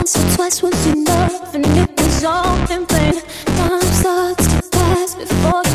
once or twice was enough, and it was all in vain. Time starts to pass before.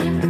again.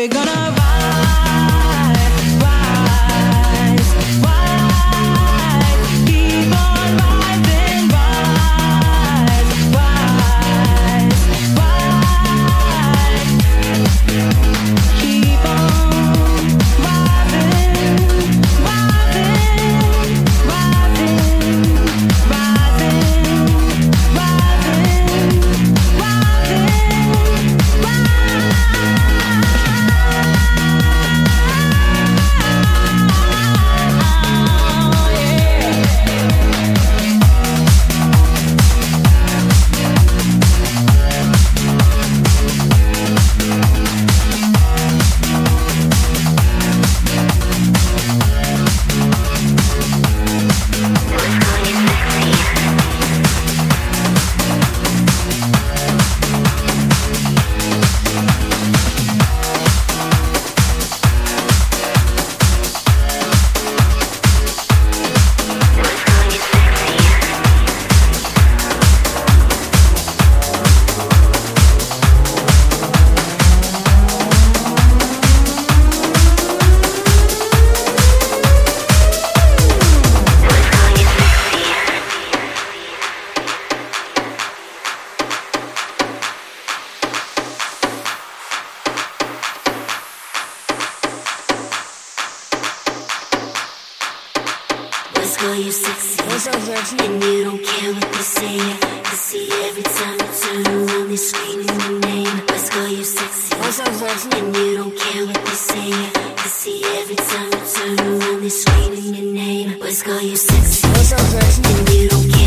We're gonna Turn around, they're screaming your name. Always call you sexy, and you don't care.